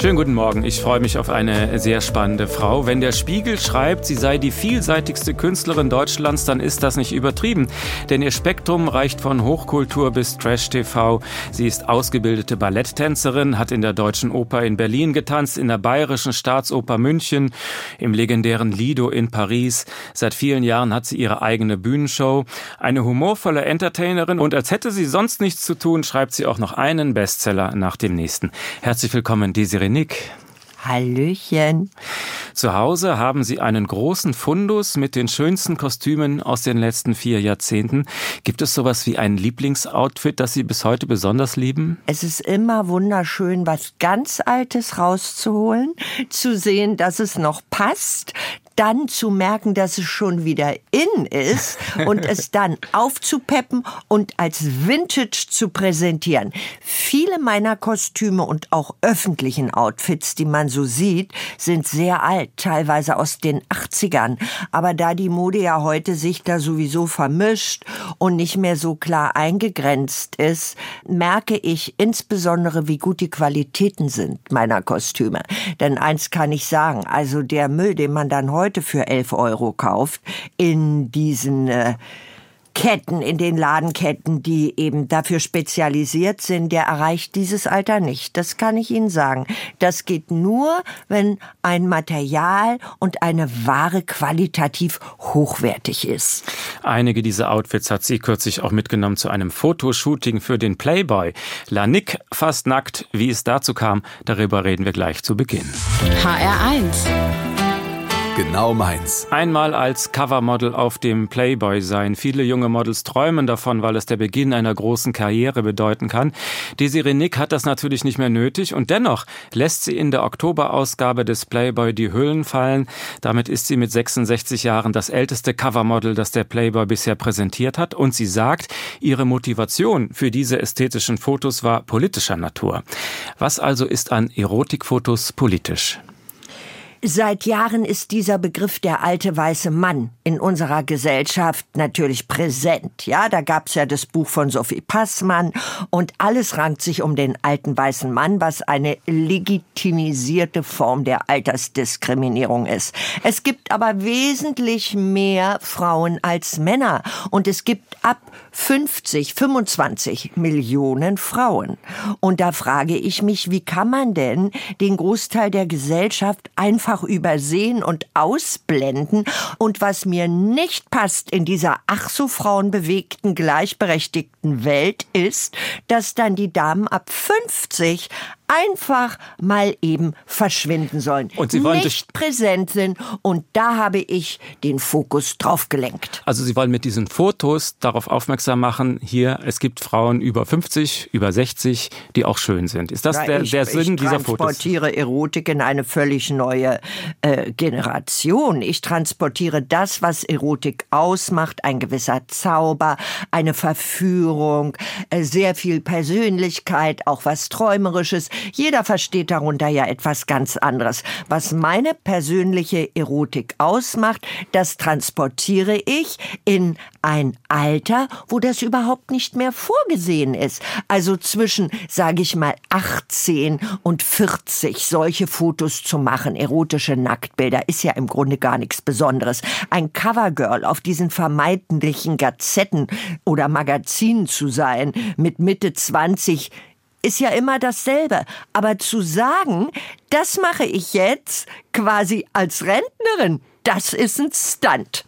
Schönen guten Morgen. Ich freue mich auf eine sehr spannende Frau. Wenn der Spiegel schreibt, sie sei die vielseitigste Künstlerin Deutschlands, dann ist das nicht übertrieben. Denn ihr Spektrum reicht von Hochkultur bis Trash-TV. Sie ist ausgebildete Balletttänzerin, hat in der Deutschen Oper in Berlin getanzt, in der Bayerischen Staatsoper München, im legendären Lido in Paris. Seit vielen Jahren hat sie ihre eigene Bühnenshow. Eine humorvolle Entertainerin und als hätte sie sonst nichts zu tun, schreibt sie auch noch einen Bestseller nach dem nächsten. Herzlich willkommen, Desiree Nick. Hallöchen. Zu Hause haben Sie einen großen Fundus mit den schönsten Kostümen aus den letzten vier Jahrzehnten. Gibt es sowas wie ein Lieblingsoutfit, das Sie bis heute besonders lieben? Es ist immer wunderschön, was ganz Altes rauszuholen, zu sehen, dass es noch passt, dann zu merken, dass es schon wieder in ist und es dann aufzupeppen und als Vintage zu präsentieren. Viele meiner Kostüme und auch öffentlichen Outfits, die man so sieht, sind sehr alt, teilweise aus den 80ern. Aber da die Mode ja heute sich da sowieso vermischt und nicht mehr so klar eingegrenzt ist, merke ich insbesondere, wie gut die Qualitäten sind meiner Kostüme. Denn eins kann ich sagen, also der Müll, den man dann heute heute für 11 Euro kauft, in diesen äh, Ketten, in den Ladenketten, die eben dafür spezialisiert sind, der erreicht dieses Alter nicht. Das kann ich Ihnen sagen. Das geht nur, wenn ein Material und eine Ware qualitativ hochwertig ist. Einige dieser Outfits hat sie kürzlich auch mitgenommen zu einem Fotoshooting für den Playboy. Lanik fast nackt. Wie es dazu kam, darüber reden wir gleich zu Beginn. HR1 Genau meins. Einmal als Covermodel auf dem Playboy sein. Viele junge Models träumen davon, weil es der Beginn einer großen Karriere bedeuten kann. Desiree Nick hat das natürlich nicht mehr nötig und dennoch lässt sie in der Oktoberausgabe des Playboy die Hüllen fallen. Damit ist sie mit 66 Jahren das älteste Covermodel, das der Playboy bisher präsentiert hat und sie sagt, ihre Motivation für diese ästhetischen Fotos war politischer Natur. Was also ist an Erotikfotos politisch? Seit Jahren ist dieser Begriff der alte weiße Mann in unserer Gesellschaft natürlich präsent. Ja, da gab's ja das Buch von Sophie Passmann und alles rankt sich um den alten weißen Mann, was eine legitimisierte Form der Altersdiskriminierung ist. Es gibt aber wesentlich mehr Frauen als Männer und es gibt ab 50, 25 Millionen Frauen. Und da frage ich mich, wie kann man denn den Großteil der Gesellschaft einfach übersehen und ausblenden? Und was mir nicht passt in dieser ach so frauenbewegten, gleichberechtigten Welt ist, dass dann die Damen ab 50 einfach mal eben verschwinden sollen. Und sie wollen nicht präsent sind. Und da habe ich den Fokus drauf gelenkt. Also Sie wollen mit diesen Fotos darauf aufmerksam machen, hier, es gibt Frauen über 50, über 60, die auch schön sind. Ist das Ja, der, ich, der Sinn ich dieser Fotos? transportiere Erotik in eine völlig neue äh, Generation. Ich transportiere das, was Erotik ausmacht, ein gewisser Zauber, eine Verführung, äh, sehr viel Persönlichkeit, auch was Träumerisches. Jeder versteht darunter ja etwas ganz anderes. Was meine persönliche Erotik ausmacht, das transportiere ich in ein Alter, wo das überhaupt nicht mehr vorgesehen ist. Also zwischen, sage ich mal, 18 und 40 solche Fotos zu machen, erotische Nacktbilder, ist ja im Grunde gar nichts Besonderes. Ein Covergirl auf diesen vermeintlichen Gazetten oder Magazinen zu sein, mit Mitte 20, ist ja immer dasselbe. Aber zu sagen, das mache ich jetzt quasi als Rentnerin, das ist ein Stunt.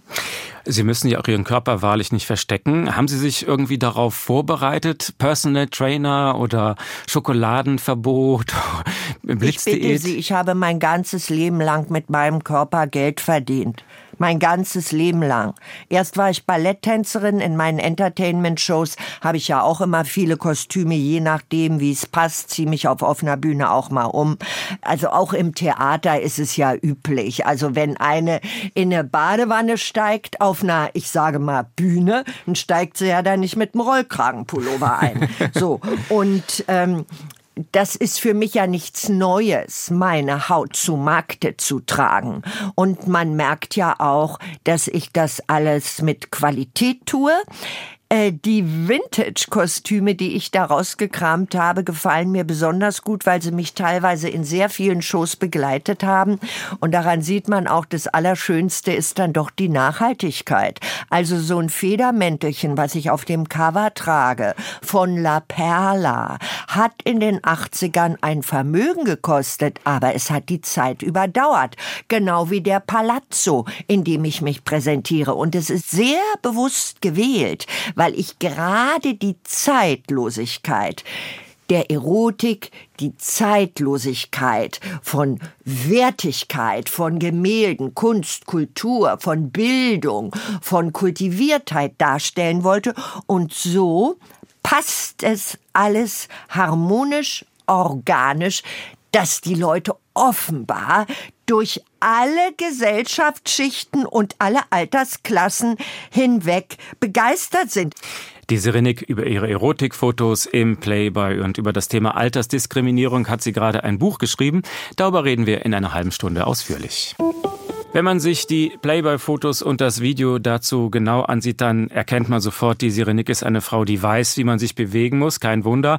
Sie müssen ja auch Ihren Körper wahrlich nicht verstecken. Haben Sie sich irgendwie darauf vorbereitet? Personal Trainer oder Schokoladenverbot? Ich bitte Blitzdiät? Sie, ich habe mein ganzes Leben lang mit meinem Körper Geld verdient. Mein ganzes Leben lang. Erst war ich Balletttänzerin. In meinen Entertainment-Shows habe ich ja auch immer viele Kostüme, je nachdem, wie es passt, ziehe mich auf offener Bühne auch mal um. Also auch im Theater ist es ja üblich. Also wenn eine in eine Badewanne steigt auf einer, ich sage mal, Bühne, dann steigt sie ja dann nicht mit einem Rollkragenpullover ein. So. Und ähm, das ist für mich ja nichts Neues, meine Haut zu Markte zu tragen. Und man merkt ja auch, dass ich das alles mit Qualität tue. Äh, die Vintage-Kostüme, die ich da rausgekramt habe, gefallen mir besonders gut, weil sie mich teilweise in sehr vielen Shows begleitet haben. Und daran sieht man auch, das Allerschönste ist dann doch die Nachhaltigkeit. Also so ein Federmäntelchen, was ich auf dem Cover trage, von La Perla, hat in den 80ern ein Vermögen gekostet, aber es hat die Zeit überdauert. Genau wie der Palazzo, in dem ich mich präsentiere. Und es ist sehr bewusst gewählt, weil ich gerade die Zeitlosigkeit der Erotik, die Zeitlosigkeit von Wertigkeit, von Gemälden, Kunst, Kultur, von Bildung, von Kultiviertheit darstellen wollte. Und so passt es alles harmonisch, organisch, dass die Leute offenbar durch alle Gesellschaftsschichten und alle Altersklassen hinweg begeistert sind. Die Serenik über ihre Erotikfotos im Playboy und über das Thema Altersdiskriminierung hat sie gerade ein Buch geschrieben. Darüber reden wir in einer halben Stunde ausführlich. Wenn man sich die Playboy-Fotos und das Video dazu genau ansieht, dann erkennt man sofort, die Sirenik ist eine Frau, die weiß, wie man sich bewegen muss. Kein Wunder.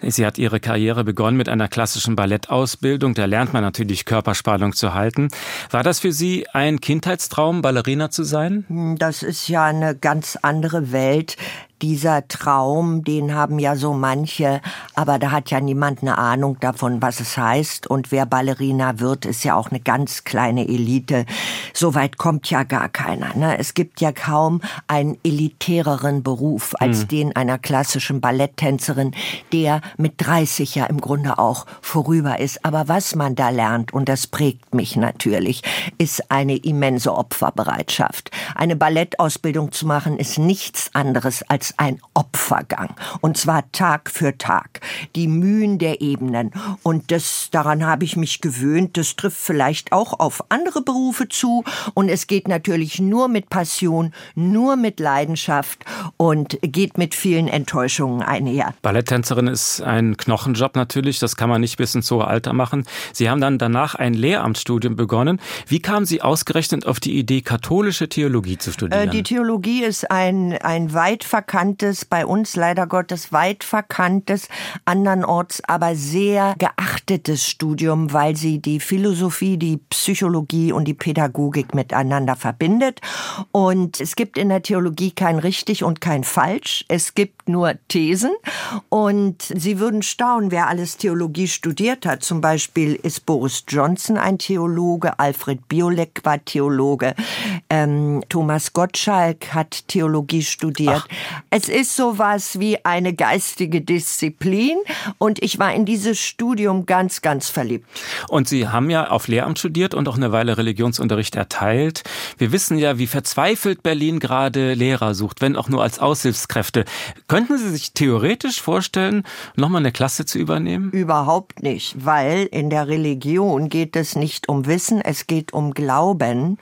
Sie hat ihre Karriere begonnen mit einer klassischen Ballettausbildung. Da lernt man natürlich Körperspannung zu halten. War das für Sie ein Kindheitstraum, Ballerina zu sein? Das ist ja eine ganz andere Welt dieser Traum, den haben ja so manche, aber da hat ja niemand eine Ahnung davon, was es heißt. Und wer Ballerina wird, ist ja auch eine ganz kleine Elite. So weit kommt ja gar keiner. Ne? Es gibt ja kaum einen elitäreren Beruf als mhm. den einer klassischen Balletttänzerin, der mit 30 ja im Grunde auch vorüber ist. Aber was man da lernt, und das prägt mich natürlich, ist eine immense Opferbereitschaft. Eine Ballettausbildung zu machen, ist nichts anderes als ein Opfergang. Und zwar Tag für Tag. Die Mühen der Ebenen. Und das, daran habe ich mich gewöhnt. Das trifft vielleicht auch auf andere Berufe zu. Und es geht natürlich nur mit Passion, nur mit Leidenschaft und geht mit vielen Enttäuschungen einher. Balletttänzerin ist ein Knochenjob natürlich. Das kann man nicht bis ins hohe Alter machen. Sie haben dann danach ein Lehramtsstudium begonnen. Wie kamen Sie ausgerechnet auf die Idee, katholische Theologie zu studieren? Äh, die Theologie ist ein, ein weit verkanntes verkanntes, bei uns leider Gottes weit verkanntes, andernorts aber sehr geachtetes Studium, weil sie die Philosophie, die Psychologie und die Pädagogik miteinander verbindet. Und es gibt in der Theologie kein richtig und kein falsch. Es gibt nur Thesen. Und Sie würden staunen, wer alles Theologie studiert hat. Zum Beispiel ist Boris Johnson ein Theologe, Alfred Biolek war Theologe, ähm, Thomas Gottschalk hat Theologie studiert. Ach. Es ist sowas wie eine geistige Disziplin und ich war in dieses Studium ganz, ganz verliebt. Und Sie haben ja auf Lehramt studiert und auch eine Weile Religionsunterricht erteilt. Wir wissen ja, wie verzweifelt Berlin gerade Lehrer sucht, wenn auch nur als Aushilfskräfte. Könnten Sie sich theoretisch vorstellen, nochmal eine Klasse zu übernehmen? Überhaupt nicht, weil in der Religion geht es nicht um Wissen, es geht um Glauben.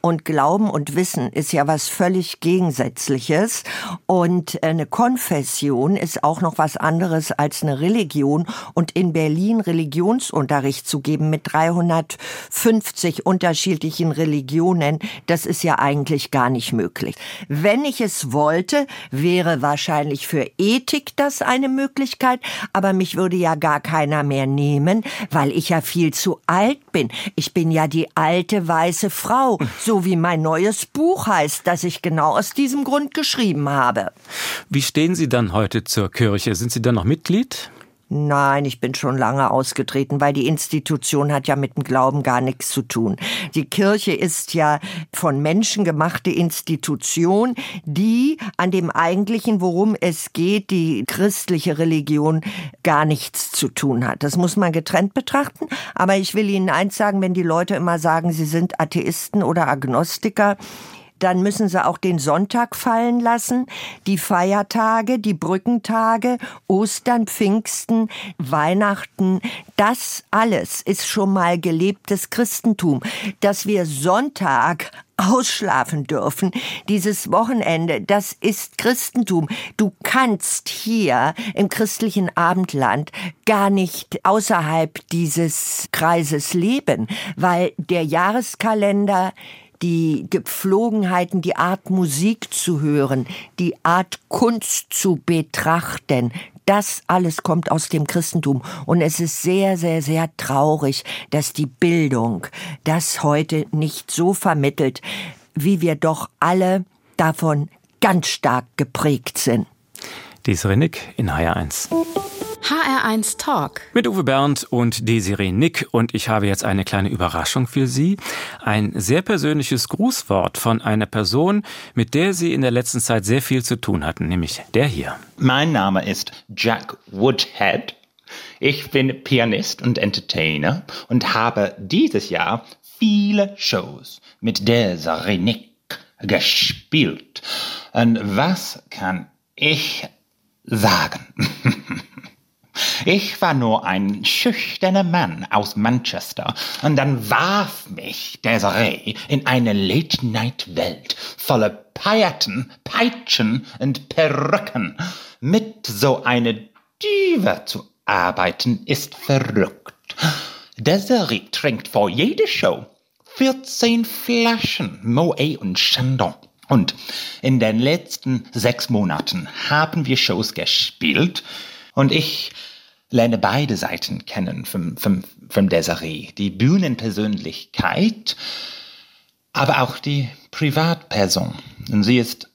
Und Glauben und Wissen ist ja was völlig Gegensätzliches. Und und eine Konfession ist auch noch was anderes als eine Religion. Und in Berlin Religionsunterricht zu geben mit 350 unterschiedlichen Religionen, das ist ja eigentlich gar nicht möglich. Wenn ich es wollte, wäre wahrscheinlich für Ethik das eine Möglichkeit, aber mich würde ja gar keiner mehr nehmen, weil ich ja viel zu alt bin. Ich bin ja die alte weiße Frau, so wie mein neues Buch heißt, das ich genau aus diesem Grund geschrieben habe. Wie stehen Sie dann heute zur Kirche? Sind Sie dann noch Mitglied? Nein, ich bin schon lange ausgetreten, weil die Institution hat ja mit dem Glauben gar nichts zu tun. Die Kirche ist ja von Menschen gemachte Institution, die an dem eigentlichen, worum es geht, die christliche Religion, gar nichts zu tun hat. Das muss man getrennt betrachten. Aber ich will Ihnen eins sagen, wenn die Leute immer sagen, sie sind Atheisten oder Agnostiker, dann müssen sie auch den Sonntag fallen lassen, die Feiertage, die Brückentage, Ostern, Pfingsten, Weihnachten. Das alles ist schon mal gelebtes Christentum. Dass wir Sonntag ausschlafen dürfen. Dieses Wochenende, das ist Christentum. Du kannst hier im christlichen Abendland gar nicht außerhalb dieses Kreises leben, weil der Jahreskalender die Gepflogenheiten, die Art Musik zu hören, die Art Kunst zu betrachten, das alles kommt aus dem Christentum. Und es ist sehr, sehr, sehr traurig, dass die Bildung das heute nicht so vermittelt, wie wir doch alle davon ganz stark geprägt sind. Dies Rennick in HR1. HR1 Talk. Mit Uwe Bernd und Desiree Nick. Und ich habe jetzt eine kleine Überraschung für Sie. Ein sehr persönliches Grußwort von einer Person, mit der Sie in der letzten Zeit sehr viel zu tun hatten, nämlich der hier. Mein Name ist Jack Woodhead. Ich bin Pianist und Entertainer und habe dieses Jahr viele Shows mit Desiree Nick gespielt. Und was kann ich sagen? Ich war nur ein schüchterner Mann aus Manchester und dann warf mich Desiree in eine Late-Night-Welt voller Pailletten, Peitschen und Perücken. Mit so einer Diva zu arbeiten ist verrückt. Desiree trinkt vor jeder Show 14 Flaschen Moet und Chandon. Und in den letzten sechs Monaten haben wir Shows gespielt und ich lerne beide Seiten kennen vom, vom, vom Desiree. Die Bühnenpersönlichkeit, aber auch die Privatperson. Und sie ist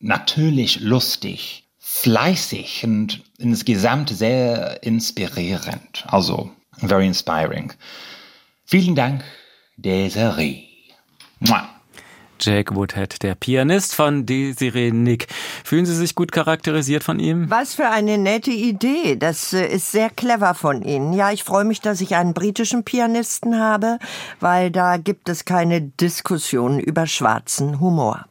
natürlich lustig, fleißig und insgesamt sehr inspirierend. Also, very inspiring. Vielen Dank, Desiree. Mua. Jake Woodhead, der Pianist von Desiree Nick. Fühlen Sie sich gut charakterisiert von ihm? Was für eine nette Idee. Das äh, ist sehr clever von Ihnen. Ja, ich freue mich, dass ich einen britischen Pianisten habe, weil da gibt es keine Diskussion über schwarzen Humor.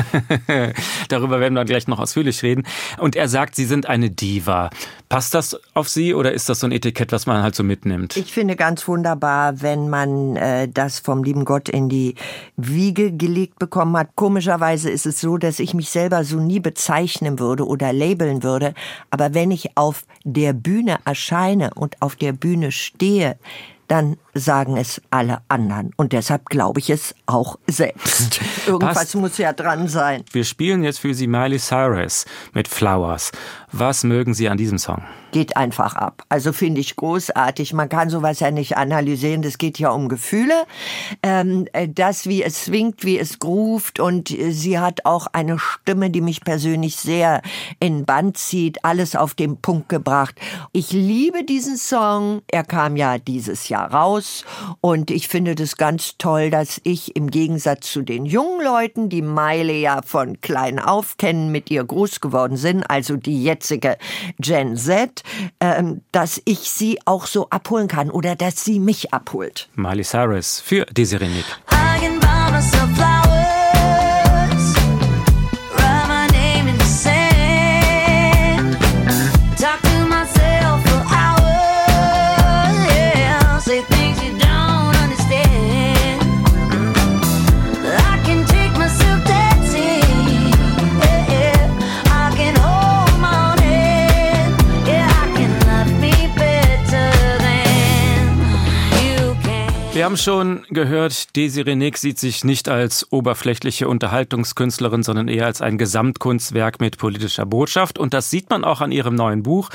Darüber werden wir gleich noch ausführlich reden. Und er sagt, Sie sind eine Diva. Passt das auf Sie oder ist das so ein Etikett, was man halt so mitnimmt? Ich finde ganz wunderbar, wenn man äh, das vom lieben Gott in die Wiege gelegt bekommen hat. Komischerweise ist es so, dass ich mich selber so nie bezeichnen würde oder labeln würde. Aber wenn ich auf der Bühne erscheine und auf der Bühne stehe, dann sagen es alle anderen. Und deshalb glaube ich es auch selbst. Irgendwas Passt. muss ja dran sein. Wir spielen jetzt für Sie Miley Cyrus mit Flowers. Was mögen Sie an diesem Song? Geht einfach ab. Also finde ich großartig. Man kann sowas ja nicht analysieren. Das geht ja um Gefühle. Ähm, das, wie es swingt, wie es groovt. Und äh, sie hat auch eine Stimme, die mich persönlich sehr in Band zieht. Alles auf den Punkt gebracht. Ich liebe diesen Song. Er kam ja dieses Jahr raus. Und ich finde das ganz toll, dass ich im Gegensatz zu den jungen Leuten, die Meile ja von klein auf kennen, mit ihr groß geworden sind, also die jetzige Gen Z, ähm, dass ich sie auch so abholen kann oder dass sie mich abholt. Miley Cyrus für Desiree Nick. Haben schon gehört, Desiree Nick sieht sich nicht als oberflächliche Unterhaltungskünstlerin, sondern eher als ein Gesamtkunstwerk mit politischer Botschaft. Und das sieht man auch an ihrem neuen Buch.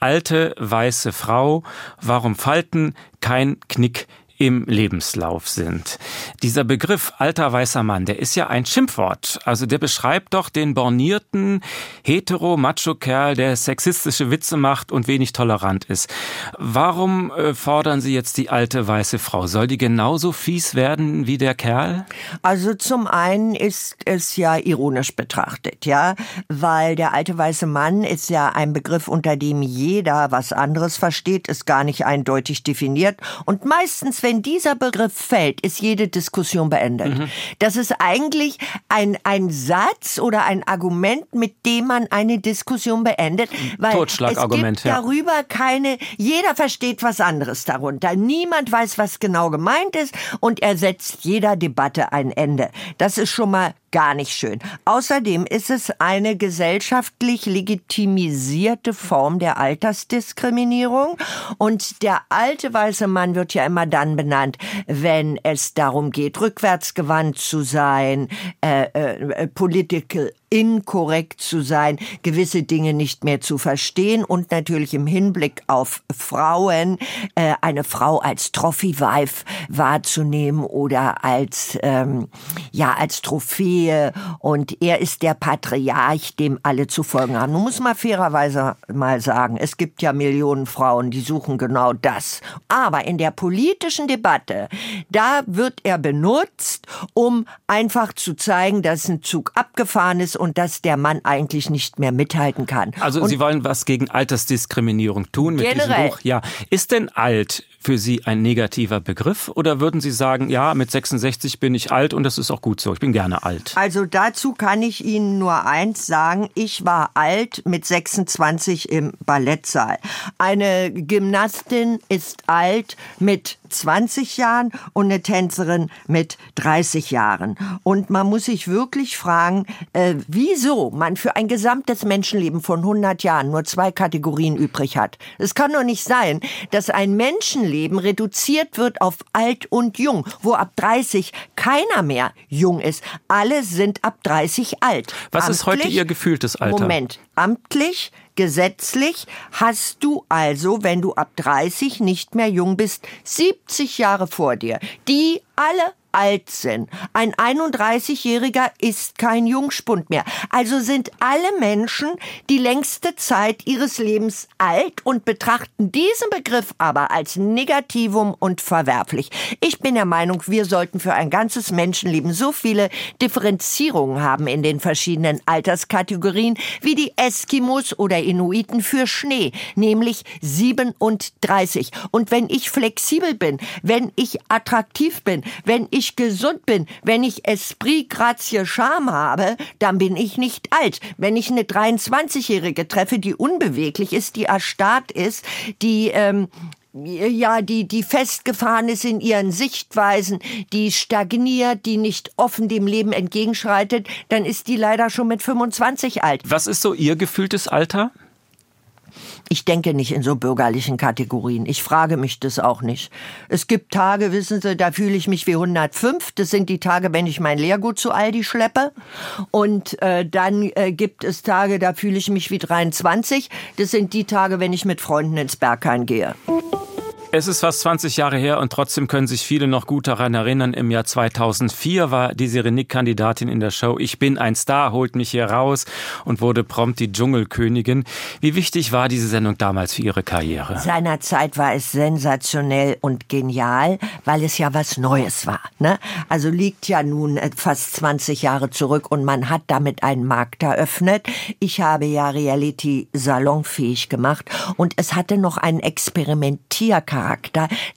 Alte weiße Frau, warum Falten kein Knick im Lebenslauf sind. Dieser Begriff alter weißer Mann, der ist ja ein Schimpfwort. Also der beschreibt doch den bornierten hetero-macho-Kerl, der sexistische Witze macht und wenig tolerant ist. Warum äh, fordern Sie jetzt die alte weiße Frau? Soll die genauso fies werden wie der Kerl? Also zum einen ist es ja ironisch betrachtet, ja, weil der alte weiße Mann ist ja ein Begriff, unter dem jeder was anderes versteht, ist gar nicht eindeutig definiert und meistens, wenn dieser Begriff fällt, ist jede Diskussion beendet. Das ist eigentlich ein, ein Satz oder ein Argument, mit dem man eine Diskussion beendet, weil Totschlagargument, es gibt darüber keine, jeder versteht was anderes darunter. Niemand weiß, was genau gemeint ist und er setzt jeder Debatte ein Ende. Das ist schon mal gar nicht schön. Außerdem ist es eine gesellschaftlich legitimisierte Form der Altersdiskriminierung und der alte weiße Mann wird ja immer dann benannt, wenn es darum geht, rückwärtsgewandt zu sein, äh, äh, political inkorrekt zu sein, gewisse Dinge nicht mehr zu verstehen und natürlich im Hinblick auf Frauen äh, eine Frau als Trophy-Wife wahrzunehmen oder als ähm, ja als Trophäe und er ist der Patriarch, dem alle zu folgen haben. Nun muss man fairerweise mal sagen, es gibt ja Millionen Frauen, die suchen genau das. Aber in der politischen Debatte, da wird er benutzt, um einfach zu zeigen, dass ein Zug abgefahren ist und dass der Mann eigentlich nicht mehr mithalten kann. Also und Sie wollen was gegen Altersdiskriminierung tun mit Generell. diesem Buch. Ja, ist denn alt für Sie ein negativer Begriff oder würden Sie sagen, ja, mit 66 bin ich alt und das ist auch gut so. Ich bin gerne alt. Also dazu kann ich Ihnen nur eins sagen. Ich war alt mit 26 im Ballettsaal. Eine Gymnastin ist alt mit 20 Jahren und eine Tänzerin mit 30 Jahren. Und man muss sich wirklich fragen, äh, wieso man für ein gesamtes Menschenleben von 100 Jahren nur zwei Kategorien übrig hat. Es kann doch nicht sein, dass ein Menschenleben reduziert wird auf alt und jung, wo ab 30 keiner mehr jung ist. Alle sind ab 30 alt. Was ist heute Amtlich- Ihr gefühltes Alter? Moment. Amtlich, gesetzlich hast du also, wenn du ab 30 nicht mehr jung bist, 70 Jahre vor dir, die alle alt sind. Ein 31-Jähriger ist kein Jungspund mehr. Also sind alle Menschen die längste Zeit ihres Lebens alt und betrachten diesen Begriff aber als Negativum und verwerflich. Ich bin der Meinung, wir sollten für ein ganzes Menschenleben so viele Differenzierungen haben in den verschiedenen Alterskategorien wie die Eskimos oder Inuiten für Schnee, nämlich 37. Und wenn ich flexibel bin, wenn ich attraktiv bin, wenn ich gesund bin, wenn ich Esprit, Grazie, Charme habe, dann bin ich nicht alt. Wenn ich eine 23-Jährige treffe, die unbeweglich ist, die erstarrt ist, die ähm, ja, die, die festgefahren ist in ihren Sichtweisen, die stagniert, die nicht offen dem Leben entgegenschreitet, dann ist die leider schon mit 25 alt. Was ist so Ihr gefühltes Alter? Ich denke nicht in so bürgerlichen Kategorien. Ich frage mich das auch nicht. Es gibt Tage, wissen Sie, da fühle ich mich wie 105. Das sind die Tage, wenn ich mein Lehrgut zu Aldi schleppe. Und äh, dann äh, gibt es Tage, da fühle ich mich wie 23. Das sind die Tage, wenn ich mit Freunden ins Berghain gehe. Es ist fast 20 Jahre her und trotzdem können sich viele noch gut daran erinnern. Im Jahr 2004 war die Renick Kandidatin in der Show Ich bin ein Star, holt mich hier raus und wurde prompt die Dschungelkönigin. Wie wichtig war diese Sendung damals für Ihre Karriere? Seinerzeit war es sensationell und genial, weil es ja was Neues war. Ne? Also liegt ja nun äh, fast 20 Jahre zurück und man hat damit einen Markt eröffnet. Ich habe ja Reality salonfähig gemacht und es hatte noch einen Experimentiercharakter,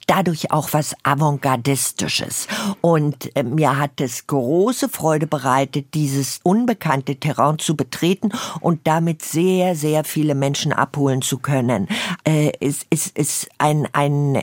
dadurch auch was Avantgardistisches. Und äh, mir hat es große Freude bereitet, dieses unbekannte Terrain zu betreten und damit sehr, sehr viele Menschen abholen zu können. Äh, es ist, ist ein, ein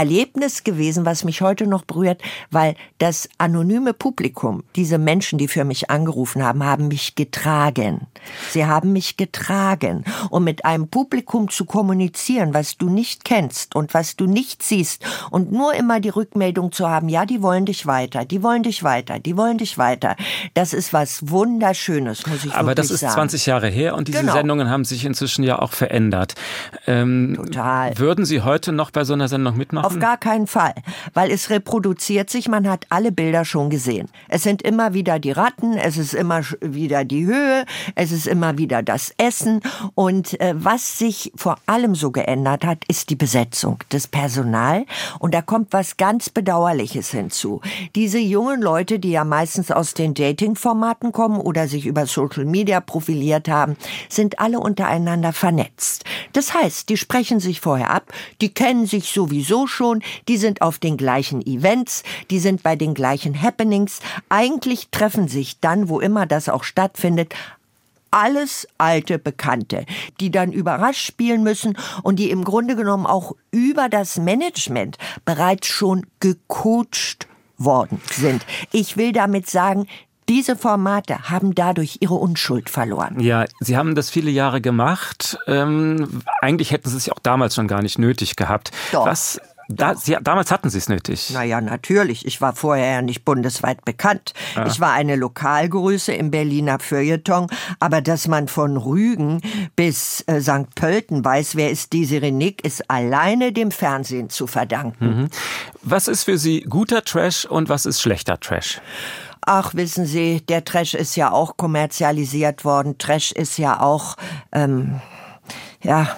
Erlebnis gewesen, was mich heute noch berührt, weil das anonyme Publikum, diese Menschen, die für mich angerufen haben, haben mich getragen. Sie haben mich getragen. Und mit einem Publikum zu kommunizieren, was du nicht kennst und was du nicht siehst und nur immer die Rückmeldung zu haben, ja, die wollen dich weiter, die wollen dich weiter, die wollen dich weiter. Das ist was Wunderschönes, muss ich Aber wirklich das ist sagen. 20 Jahre her und diese Genau. Sendungen haben sich inzwischen ja auch verändert. Ähm, Total. Würden Sie heute noch bei so einer Sendung mitmachen? Auf gar keinen Fall, weil es reproduziert sich, man hat alle Bilder schon gesehen. Es sind immer wieder die Ratten, es ist immer wieder die Höhe, es ist immer wieder das Essen und äh, was sich vor allem so geändert hat, ist die Besetzung, das Personal und da kommt was ganz Bedauerliches hinzu. Diese jungen Leute, die ja meistens aus den Dating-Formaten kommen oder sich über Social Media profiliert haben, sind alle untereinander vernetzt. Das heißt, die sprechen sich vorher ab, die kennen sich sowieso schon, die sind auf den gleichen Events, die sind bei den gleichen Happenings. Eigentlich treffen sich dann, wo immer das auch stattfindet, alles alte Bekannte, die dann überrascht spielen müssen und die im Grunde genommen auch über das Management bereits schon gecoacht worden sind. Ich will damit sagen, Diese Formate haben dadurch ihre Unschuld verloren. Ja, Sie haben das viele Jahre gemacht. Ähm, eigentlich hätten Sie es ja auch damals schon gar nicht nötig gehabt. Doch. Was? Da, Sie, damals hatten Sie es nötig. Naja, natürlich. Ich war vorher ja nicht bundesweit bekannt. Ich war eine Lokalgröße im Berliner Feuilleton, aber dass man von Rügen bis äh, St. Pölten weiß, wer ist diese Renick, ist alleine dem Fernsehen zu verdanken. Was ist für Sie guter Trash und was ist schlechter Trash? Ach, wissen Sie, der Trash ist ja auch kommerzialisiert worden. Trash ist ja auch, ähm, ja,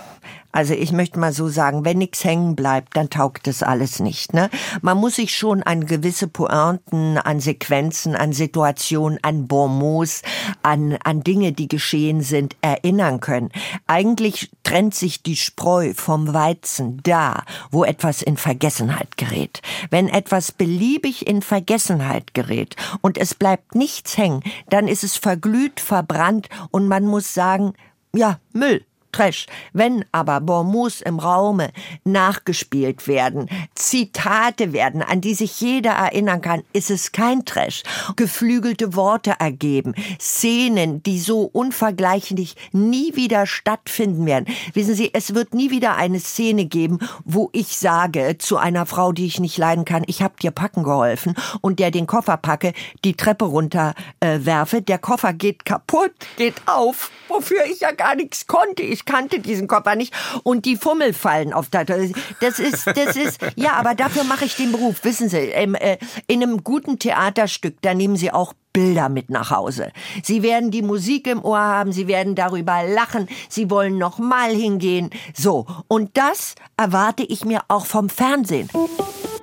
also ich möchte mal so sagen, wenn nichts hängen bleibt, dann taugt das alles nicht. Ne? Man muss sich schon an gewisse Pointen, an Sequenzen, an Situationen, an Bonmots, an, an Dinge, die geschehen sind, erinnern können. Eigentlich trennt sich die Spreu vom Weizen da, wo etwas in Vergessenheit gerät. Wenn etwas beliebig in Vergessenheit gerät und es bleibt nichts hängen, dann ist es verglüht, verbrannt und man muss sagen, ja, Müll. Trash. Wenn aber Bonmots im Raume nachgespielt werden, Zitate werden, an die sich jeder erinnern kann, ist es kein Trash. Geflügelte Worte ergeben, Szenen, die so unvergleichlich nie wieder stattfinden werden. Wissen Sie, es wird nie wieder eine Szene geben, wo ich sage zu einer Frau, die ich nicht leiden kann, ich habe dir packen geholfen und der den Koffer packe, die Treppe runter äh, werfe, der Koffer geht kaputt, geht auf, wofür ich ja gar nichts konnte. Ich kannte diesen Koffer nicht und die Fummel fallen auf der Das ist, das ist, ja, aber dafür mache ich den Beruf. Wissen Sie, äh, in einem guten Theaterstück, da nehmen Sie auch Bilder mit nach Hause. Sie werden die Musik im Ohr haben, Sie werden darüber lachen, Sie wollen noch mal hingehen. So, und das erwarte ich mir auch vom Fernsehen.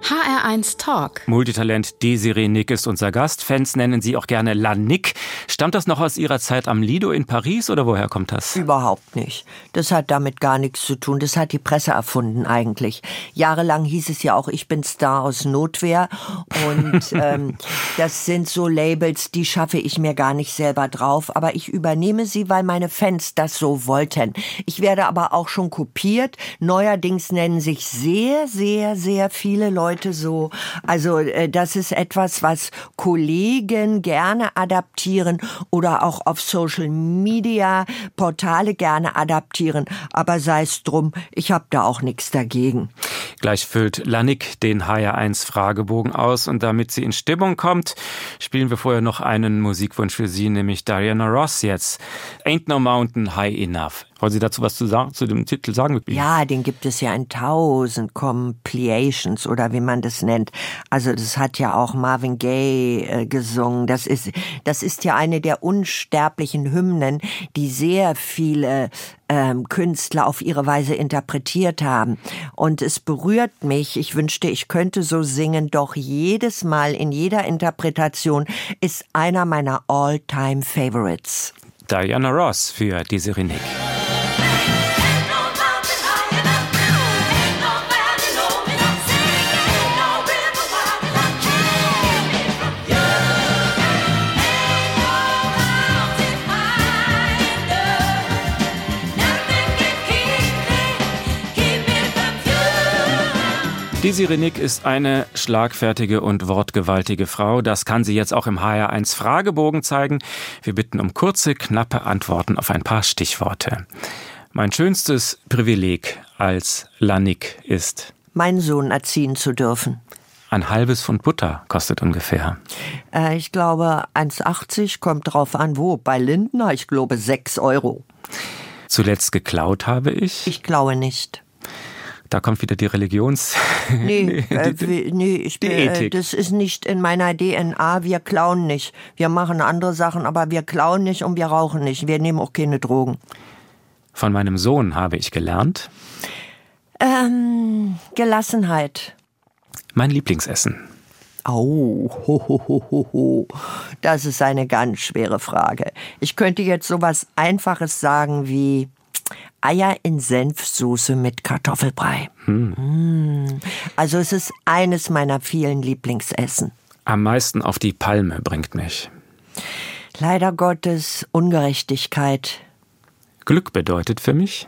HR1 Talk. Multitalent Desiree Nick ist unser Gast. Fans nennen sie auch gerne La Nick. Stammt das noch aus Ihrer Zeit am Lido in Paris oder woher kommt das? Überhaupt nicht. Das hat damit gar nichts zu tun. Das hat die Presse erfunden eigentlich. Jahrelang hieß es ja auch, ich bin Star aus Notwehr. Und ähm, das sind so Labels, die schaffe ich mir gar nicht selber drauf. Aber ich übernehme sie, weil meine Fans das so wollten. Ich werde aber auch schon kopiert. Neuerdings nennen sich sehr, sehr, sehr viele Leute so. Also äh, das ist etwas, was Kollegen gerne adaptieren oder auch auf Social Media Portale gerne adaptieren. Aber sei es drum, ich habe da auch nichts dagegen. Gleich füllt Lanik den HR1 Fragebogen aus und damit sie in Stimmung kommt, spielen wir vorher noch einen Musikwunsch für sie, nämlich Diana Ross jetzt. Ain't No Mountain High Enough. Wollen Sie dazu was zu, sagen, zu dem Titel sagen? Ja, den gibt es ja in tausend Compilations oder wie man das nennt. Also das hat ja auch Marvin Gaye äh, gesungen. Das ist, das ist ja eine der unsterblichen Hymnen, die sehr viele ähm, Künstler auf ihre Weise interpretiert haben. Und es berührt mich. Ich wünschte, ich könnte so singen, doch jedes Mal in jeder Interpretation ist einer meiner All-Time Favorites. Diana Ross für Desiree Nick. Desiree Nick ist eine schlagfertige und wortgewaltige Frau. Das kann sie jetzt auch im HR1 Fragebogen zeigen. Wir bitten um kurze, knappe Antworten auf ein paar Stichworte. Mein schönstes Privileg als Lanik ist Meinen Sohn erziehen zu dürfen. ein halbes Pfund Butter kostet ungefähr. Äh, ich glaube 1,80 kommt drauf an, wo. Bei Lindner, ich glaube 6 Euro. Zuletzt geklaut habe ich. Ich glaube nicht. Da kommt wieder die Religions. Nee, die- äh, die- wie- nee ich die äh, Ethik. das ist nicht in meiner DNA. Wir klauen nicht. Wir machen andere Sachen, aber wir klauen nicht und wir rauchen nicht. Wir nehmen auch keine Drogen. Von meinem Sohn habe ich gelernt. Ähm, Gelassenheit. Mein Lieblingsessen. Au, ho, ho, ho, ho, ho. Das ist eine ganz schwere Frage. Ich könnte jetzt sowas Einfaches sagen wie Eier in Senfsoße mit Kartoffelbrei. Mm. Also es ist eines meiner vielen Lieblingsessen. Am meisten auf die Palme bringt mich. Leider Gottes Ungerechtigkeit. Glück bedeutet für mich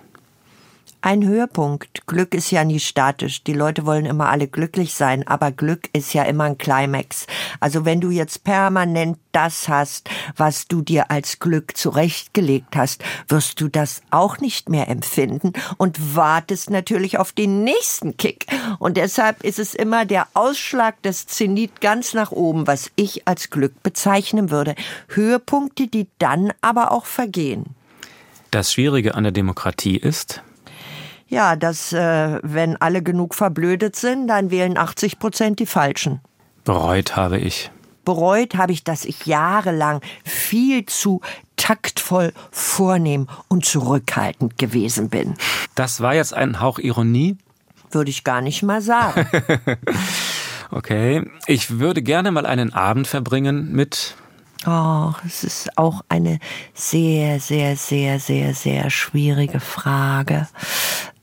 Ein Höhepunkt. Glück ist ja nie statisch. Die Leute wollen immer alle glücklich sein, aber Glück ist ja immer ein Climax. Also wenn du jetzt permanent das hast, was du dir als Glück zurechtgelegt hast, wirst du das auch nicht mehr empfinden und wartest natürlich auf den nächsten Kick. Und deshalb ist es immer der Ausschlag des Zenit ganz nach oben, was ich als Glück bezeichnen würde. Höhepunkte, die dann aber auch vergehen. Das Schwierige an der Demokratie ist, Ja, dass äh, wenn alle genug verblödet sind, dann wählen 80 Prozent die Falschen. bereut habe ich. Bereut habe ich, dass ich jahrelang viel zu taktvoll, vornehm und zurückhaltend gewesen bin. Das war jetzt ein Hauch Ironie. Würde ich gar nicht mal sagen. Okay. Ich würde gerne mal einen Abend verbringen mit. Oh, es ist auch eine sehr, sehr, sehr, sehr, sehr schwierige Frage.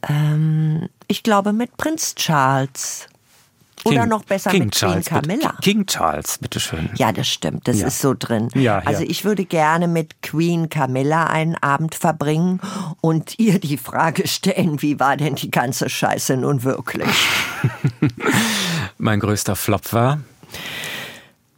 Ähm, ich glaube mit Prinz Charles. Oder King- noch besser King mit Queen Charles, bitte. Camilla. King Charles, bitteschön. Ja, das stimmt. Das Ja. ist so drin. Ja, also ja. ich würde gerne mit Queen Camilla einen Abend verbringen und ihr die Frage stellen, wie war denn die ganze Scheiße nun wirklich? Mein größter Flop war.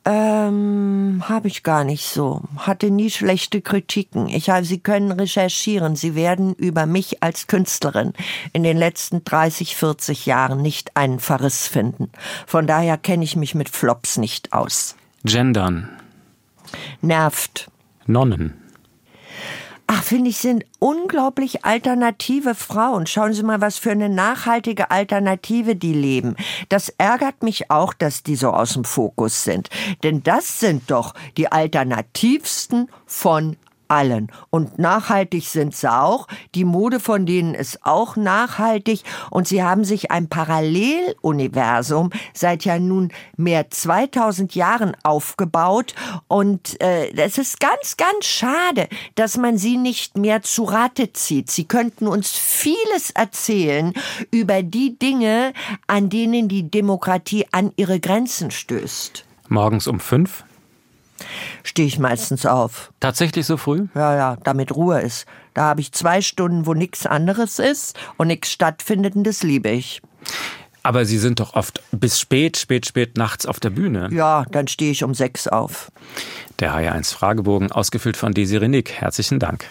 Ähm, habe ich gar nicht so. Hatte nie schlechte Kritiken. Ich habe, Sie können recherchieren. Sie werden über mich als Künstlerin in den letzten 30, 40 Jahren nicht einen Verriss finden. Von daher kenne ich mich mit Flops nicht aus. Gendern. Nervt. Nonnen. Ach, finde ich, sind unglaublich alternative Frauen. Schauen Sie mal, was für eine nachhaltige Alternative die leben. Das ärgert mich auch, dass die so aus dem Fokus sind. Denn das sind doch die alternativsten von allen. Und nachhaltig sind sie auch. Die Mode von denen ist auch nachhaltig. Und sie haben sich ein Paralleluniversum seit ja nun mehr 2000 Jahren aufgebaut. Und äh, es ist ganz, ganz schade, dass man sie nicht mehr zu Rate zieht. Sie könnten uns vieles erzählen über die Dinge, an denen die Demokratie an ihre Grenzen stößt. Morgens um fünf. Stehe ich meistens auf. Tatsächlich so früh? Ja, ja, damit Ruhe ist. Da habe ich zwei Stunden, wo nichts anderes ist und nichts stattfindet und das liebe ich. Aber Sie sind doch oft bis spät, spät, spät nachts auf der Bühne. Ja, dann stehe ich um sechs auf. Der HR1 Fragebogen, ausgefüllt von Desiree Nick. Herzlichen Dank.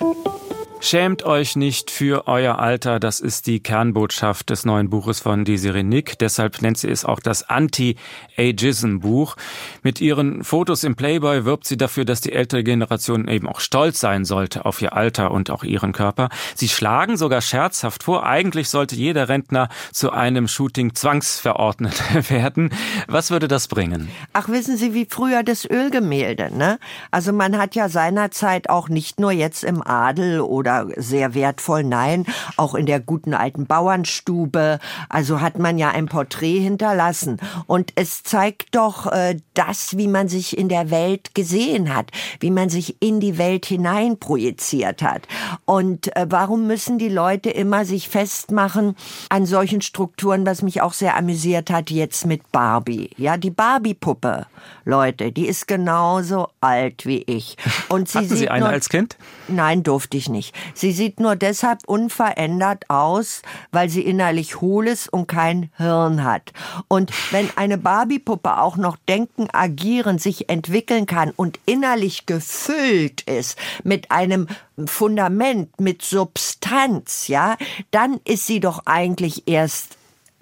Schämt euch nicht für euer Alter, das ist die Kernbotschaft des neuen Buches von Desiree Nick. Deshalb nennt sie es auch das Anti-Ageism-Buch. Mit ihren Fotos im Playboy wirbt sie dafür, dass die ältere Generation eben auch stolz sein sollte auf ihr Alter und auch ihren Körper. Sie schlagen sogar scherzhaft vor, eigentlich sollte jeder Rentner zu einem Shooting zwangsverordnet werden. Was würde das bringen? Ach, wissen Sie, wie früher das Ölgemälde, ne? Also man hat ja seinerzeit auch nicht nur jetzt im Adel oder sehr wertvoll, nein, auch in der guten alten Bauernstube, also hat man ja ein Porträt hinterlassen. Und es zeigt doch äh, das, wie man sich in der Welt gesehen hat, wie man sich in die Welt hinein projiziert hat. Und äh, warum müssen die Leute immer sich festmachen an solchen Strukturen, was mich auch sehr amüsiert hat jetzt mit Barbie. Ja, die Barbie-Puppe, Leute, die ist genauso alt wie ich. Und sie Hatten Sie eine nur, als Kind? Nein, durfte ich nicht. Sie sieht nur deshalb unverändert aus, weil sie innerlich hohl ist und kein Hirn hat. Und wenn eine Barbie-Puppe auch noch denken, agieren, sich entwickeln kann und innerlich gefüllt ist mit einem Fundament, mit Substanz, ja, dann ist sie doch eigentlich erst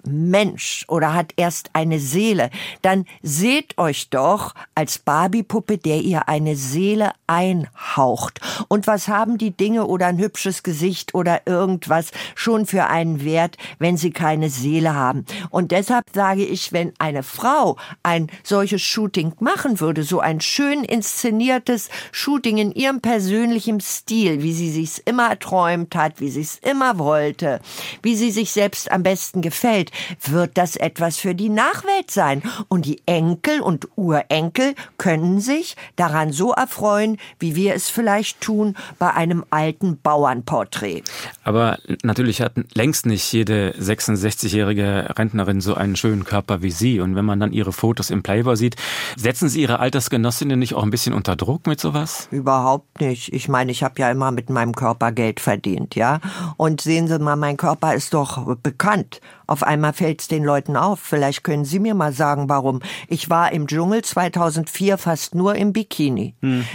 Mensch oder hat erst eine Seele, dann seht euch doch als Barbie-Puppe, der ihr eine Seele einhaucht. Und was haben die Dinge oder ein hübsches Gesicht oder irgendwas schon für einen Wert, wenn sie keine Seele haben? Und deshalb sage ich, wenn eine Frau ein solches Shooting machen würde, so ein schön inszeniertes Shooting in ihrem persönlichen Stil, wie sie sich's immer erträumt hat, wie sie es immer wollte, wie sie sich selbst am besten gefällt, wird das etwas für die Nachwelt sein. Und die Enkel und Urenkel können sich daran so erfreuen, wie wir es vielleicht tun bei einem alten Bauernporträt. Aber natürlich hat längst nicht jede 66-jährige Rentnerin so einen schönen Körper wie Sie. Und wenn man dann Ihre Fotos im Playboy sieht, setzen Sie Ihre Altersgenossinnen nicht auch ein bisschen unter Druck mit sowas? Überhaupt nicht. Ich meine, ich habe ja immer mit meinem Körper Geld verdient, ja. Und sehen Sie mal, mein Körper ist doch bekannt. Auf einmal fällt es den Leuten auf. Vielleicht können Sie mir mal sagen, warum. Ich war im Dschungel 2004 fast nur im Bikini.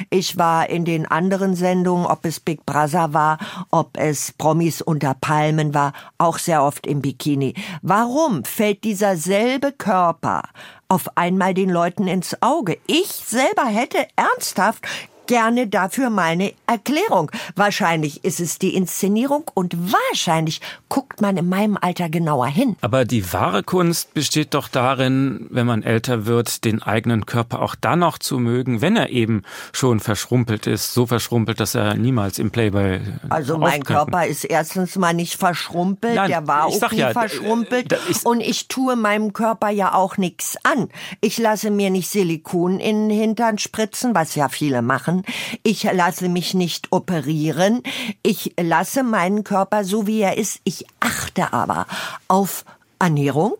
Ich war in den anderen Sendungen, ob es Big Brother war, ob es Promis unter Palmen war, auch sehr oft im Bikini. Warum fällt dieser selbe Körper auf einmal den Leuten ins Auge? Ich selber hätte ernsthaft gerne dafür meine Erklärung. Wahrscheinlich ist es die Inszenierung und wahrscheinlich guckt man in meinem Alter genauer hin. Aber die wahre Kunst besteht doch darin, wenn man älter wird, den eigenen Körper auch dann noch zu mögen, wenn er eben schon verschrumpelt ist, so verschrumpelt, dass er niemals im Playboy Also mein. Körper ist erstens mal nicht verschrumpelt, Nein, der war ich auch nie ja, verschrumpelt äh, da ist- und ich tue meinem Körper ja auch nichts an. Ich lasse mir nicht Silikon in den Hintern spritzen, was ja viele machen. Ich lasse mich nicht operieren. Ich lasse meinen Körper so wie er ist. Ich achte aber auf Ernährung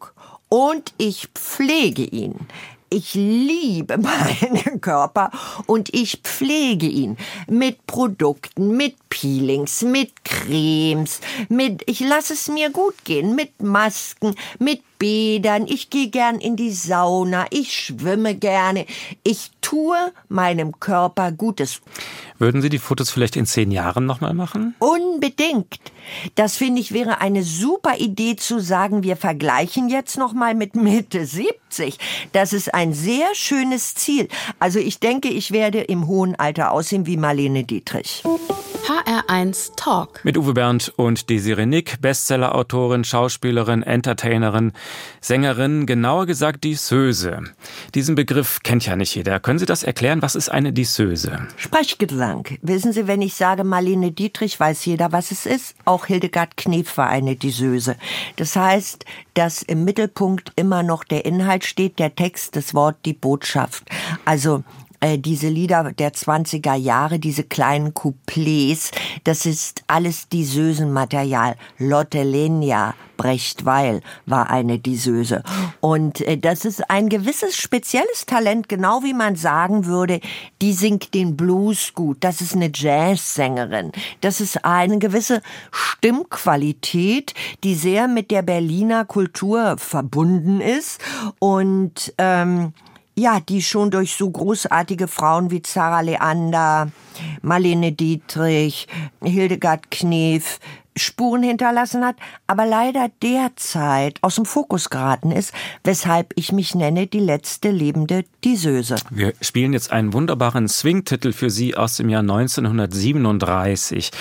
und ich pflege ihn. Ich liebe meinen Körper und ich pflege ihn mit Produkten, mit Peelings, mit Cremes, mit ich lasse es mir gut gehen, mit Masken, mit Bädern, ich gehe gern in die Sauna, ich schwimme gerne, ich tue meinem Körper Gutes. Würden Sie die Fotos vielleicht in zehn Jahren nochmal machen? Unbedingt. Das finde ich wäre eine super Idee zu sagen, wir vergleichen jetzt noch mal mit Mitte 70. Das ist ein sehr schönes Ziel. Also ich denke, ich werde im hohen Alter aussehen wie Marlene Dietrich. HR1 Talk. Mit Uwe Bernd und Desiree Nick, Bestsellerautorin, Schauspielerin, Entertainerin, Sängerin, genauer gesagt Disseuse. Diesen Begriff kennt ja nicht jeder. Können Sie das erklären? Was ist eine Disseuse? Sprechgesang. Wissen Sie, wenn ich sage Marlene Dietrich, weiß jeder, was es ist. Auch Hildegard Knef war eine Disseuse. Das heißt, dass im Mittelpunkt immer noch der Inhalt steht, der Text, das Wort, die Botschaft. Also äh, diese Lieder der 20er Jahre, diese kleinen Couplets, das ist alles Diseusenmaterial. Lotte Lenya, Brecht Weil war eine Disseuse. Und äh, das ist ein gewisses spezielles Talent, genau wie man sagen würde, die singt den Blues gut. Das ist eine Jazzsängerin. Das ist eine gewisse Stimmqualität, die sehr mit der Berliner Kultur verbunden ist. Und ähm, ja, die schon durch so großartige Frauen wie Zara Leander, Marlene Dietrich, Hildegard Knef Spuren hinterlassen hat, aber leider derzeit aus dem Fokus geraten ist, weshalb ich mich nenne die letzte lebende Disseuse. Wir spielen jetzt einen wunderbaren Swing-Titel für Sie aus dem Jahr 1937.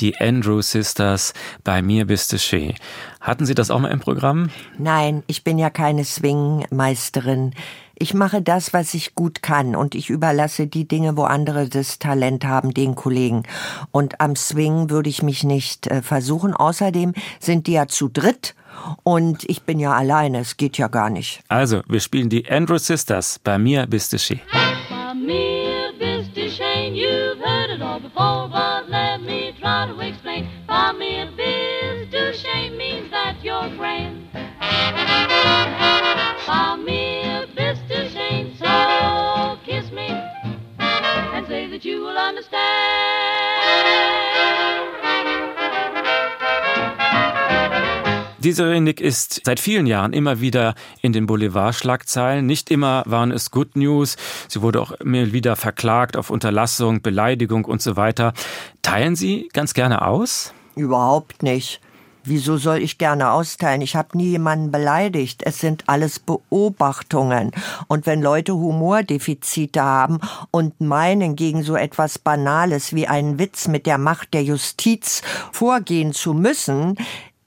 Die Andrew Sisters, bei mir bist du schön. Hatten Sie das auch mal im Programm? Nein, ich bin ja keine Swing-Meisterin. Ich mache das, was ich gut kann und ich überlasse die Dinge, wo andere das Talent haben, den Kollegen. Und am Swing würde ich mich nicht äh, versuchen. Außerdem sind die ja zu dritt und ich bin ja alleine. Es geht ja gar nicht. Also, wir spielen die Andrew Sisters, bei mir bist du schön. By me, Mr. Shane, you've heard it all before, but let me try to explain. By me, Mr. Shane means that you're grand. By me, and say that you will understand. Diese Nick ist seit vielen Jahren immer wieder in den Boulevardschlagzeilen. Nicht immer waren es Good News. Sie wurde auch immer wieder verklagt auf Unterlassung, Beleidigung und so weiter. Teilen Sie ganz gerne aus? Überhaupt nicht. Wieso soll ich gerne austeilen? Ich habe nie jemanden beleidigt. Es sind alles Beobachtungen. Und wenn Leute Humordefizite haben und meinen, gegen so etwas Banales wie einen Witz mit der Macht der Justiz vorgehen zu müssen,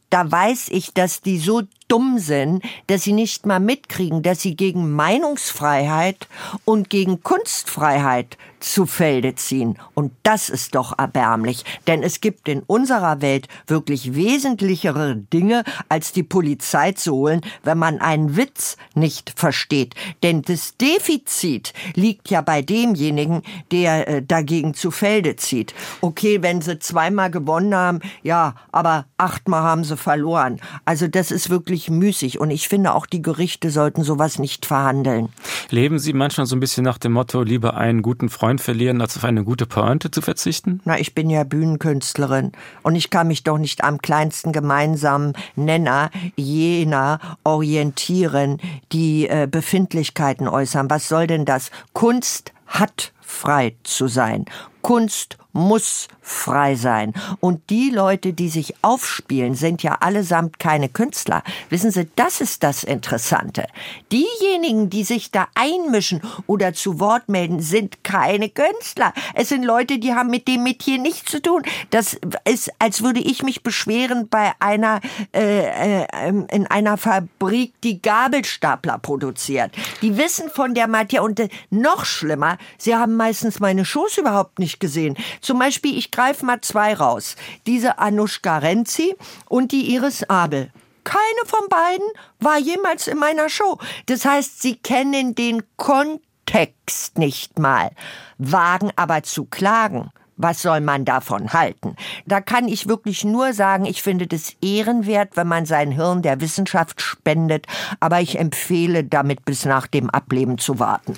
da weiß ich, dass die so dumm sind, dass sie nicht mal mitkriegen, dass sie gegen Meinungsfreiheit und gegen Kunstfreiheit zu Felde ziehen. Und das ist doch erbärmlich, denn es gibt in unserer Welt wirklich wesentlichere Dinge, als die Polizei zu holen, wenn man einen Witz nicht versteht. Denn das Defizit liegt ja bei demjenigen, der äh, dagegen zu Felde zieht. Okay, wenn sie zweimal gewonnen haben, ja, aber achtmal haben sie verloren. Also das ist wirklich müßig und ich finde auch die Gerichte sollten sowas nicht verhandeln. Leben Sie manchmal so ein bisschen nach dem Motto, lieber einen guten Freund verlieren, als auf eine gute Pointe zu verzichten? Na, ich bin ja Bühnenkünstlerin und ich kann mich doch nicht am kleinsten gemeinsamen Nenner jener orientieren, die äh, Befindlichkeiten äußern. Was soll denn das? Kunst hat frei zu sein. Kunst muss frei sein. Und die Leute, die sich aufspielen, sind ja allesamt keine Künstler. Wissen Sie, das ist das Interessante. Diejenigen, die sich da einmischen oder zu Wort melden, sind keine Künstler. Es sind Leute, die haben mit dem Metier nichts zu tun. Das ist, als würde ich mich beschweren bei einer, äh, äh, in einer Fabrik, die Gabelstapler produziert. Die wissen von der Materie und äh, noch schlimmer, sie haben meistens meine Shows überhaupt nicht gesehen. Zum Beispiel, ich greife mal zwei raus. Diese Anushka Renzi und die Iris Abel. Keine von beiden war jemals in meiner Show. Das heißt, sie kennen den Kontext nicht mal, wagen aber zu klagen. Was soll man davon halten? Da kann ich wirklich nur sagen, ich finde das ehrenwert, wenn man sein Hirn der Wissenschaft spendet, aber ich empfehle damit bis nach dem Ableben zu warten.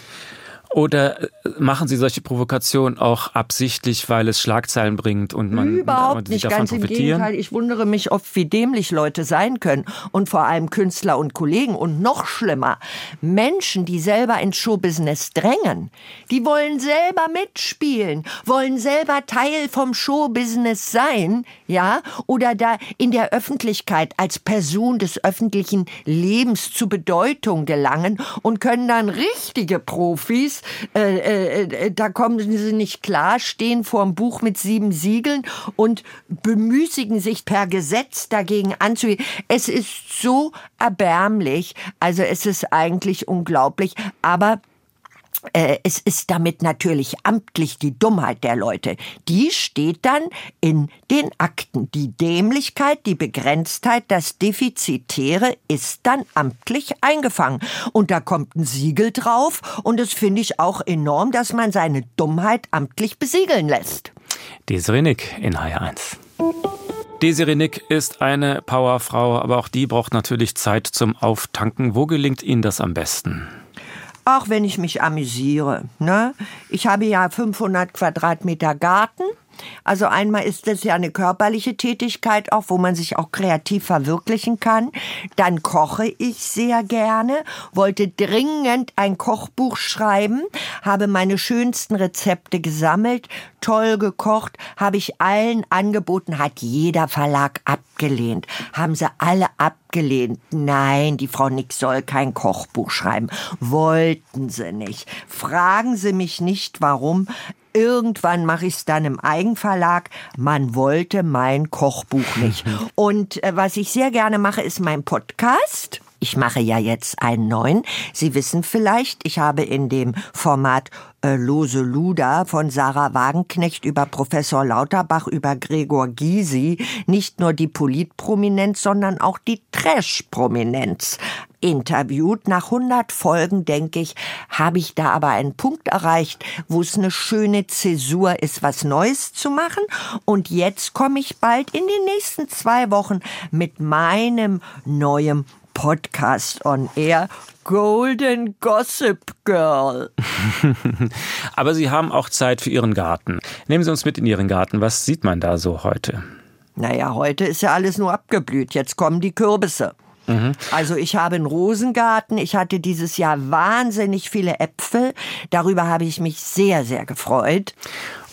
Oder äh, machen Sie solche Provokationen auch absichtlich, weil es Schlagzeilen bringt und man Überhaupt und nicht, davon ganz im profitieren? Gegenteil. Ich wundere mich oft, wie dämlich Leute sein können. Und vor allem Künstler und Kollegen. Und noch schlimmer, Menschen, die selber ins Showbusiness drängen, die wollen selber mitspielen, wollen selber Teil vom Showbusiness sein, ja, oder da in der Öffentlichkeit als Person des öffentlichen Lebens zu Bedeutung gelangen und können dann richtige Profis, äh, äh, äh, da kommen sie nicht klar, stehen vor einem Buch mit sieben Siegeln und bemüßigen sich per Gesetz dagegen anzugehen. Es ist so erbärmlich, also es ist eigentlich unglaublich, aber es ist damit natürlich amtlich die Dummheit der Leute. Die steht dann in den Akten. Die Dämlichkeit, die Begrenztheit, das Defizitäre ist dann amtlich eingefangen. Und da kommt ein Siegel drauf und das finde ich auch enorm, dass man seine Dummheit amtlich besiegeln lässt. Desiree Nick in HR1. Desiree Nick ist eine Powerfrau, aber auch die braucht natürlich Zeit zum Auftanken. Wo gelingt Ihnen das am besten? Auch wenn ich mich amüsiere. Ne? Ich habe ja 500 Quadratmeter Garten. Also einmal ist das ja eine körperliche Tätigkeit, auch wo man sich auch kreativ verwirklichen kann. Dann koche ich sehr gerne, wollte dringend ein Kochbuch schreiben, habe meine schönsten Rezepte gesammelt, toll gekocht, habe ich allen angeboten, hat jeder Verlag abgelehnt. Haben sie alle abgelehnt. Nein, die Frau Nick soll kein Kochbuch schreiben. Wollten sie nicht. Fragen Sie mich nicht, warum. Irgendwann mache ich es dann im Eigenverlag. Man wollte mein Kochbuch nicht. Und äh, was ich sehr gerne mache, ist mein Podcast. Ich mache ja jetzt einen neuen. Sie wissen vielleicht, ich habe in dem Format äh, Lose Luda von Sarah Wagenknecht über Professor Lauterbach über Gregor Gysi nicht nur die Politprominenz, sondern auch die Trash-Prominenz interviewt. Nach 100 Folgen, denke ich, habe ich da aber einen Punkt erreicht, wo es eine schöne Zäsur ist, was Neues zu machen. Und jetzt komme ich bald in den nächsten zwei Wochen mit meinem neuen Podcast on Air. Golden Gossip Girl. Aber Sie haben auch Zeit für Ihren Garten. Nehmen Sie uns mit in Ihren Garten. Was sieht man da so heute? Naja, heute ist ja alles nur abgeblüht. Jetzt kommen die Kürbisse. Also ich habe einen Rosengarten. Ich hatte dieses Jahr wahnsinnig viele Äpfel. Darüber habe ich mich sehr, sehr gefreut.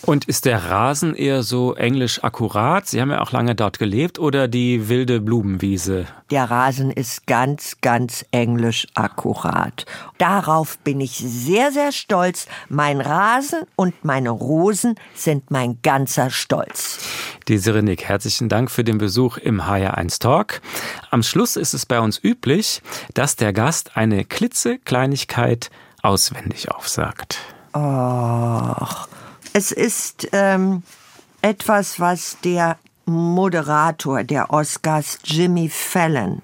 Und ist der Rasen eher so englisch akkurat? Sie haben ja auch lange dort gelebt oder die wilde Blumenwiese? Der Rasen ist ganz, ganz englisch akkurat. Darauf bin ich sehr, sehr stolz. Mein Rasen und meine Rosen sind mein ganzer Stolz. Desiree Nick, herzlichen Dank für den Besuch im HR1 Talk. Am Schluss ist es bei uns üblich, dass der Gast eine klitzekleinigkeit auswendig aufsagt. Och, es ist ähm, etwas, was der Moderator der Oscars Jimmy Fallon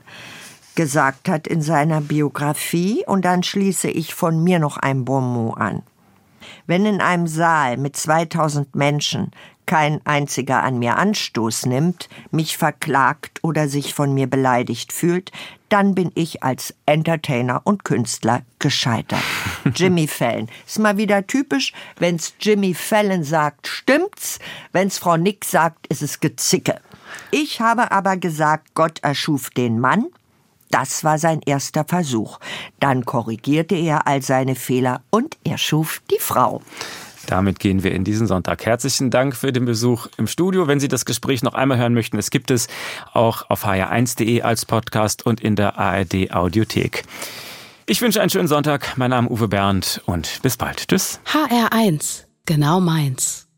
gesagt hat in seiner Biografie und dann schließe ich von mir noch ein Bonmot an. Wenn in einem Saal mit 2000 Menschen kein einziger an mir Anstoß nimmt, mich verklagt oder sich von mir beleidigt fühlt, dann bin ich als Entertainer und Künstler gescheitert. Jimmy Fallon. Ist mal wieder typisch, wenn's Jimmy Fallon sagt, stimmt's, wenn's Frau Nick sagt, ist es Gezicke. Ich habe aber gesagt, Gott erschuf den Mann, das war sein erster Versuch. Dann korrigierte er all seine Fehler und er schuf die Frau. Damit gehen wir in diesen Sonntag. Herzlichen Dank für den Besuch im Studio. Wenn Sie das Gespräch noch einmal hören möchten, es gibt es auch auf hr1.de als Podcast und in der ARD Audiothek. Ich wünsche einen schönen Sonntag. Mein Name ist Uwe Bernd und bis bald. Tschüss. HR1, genau meins.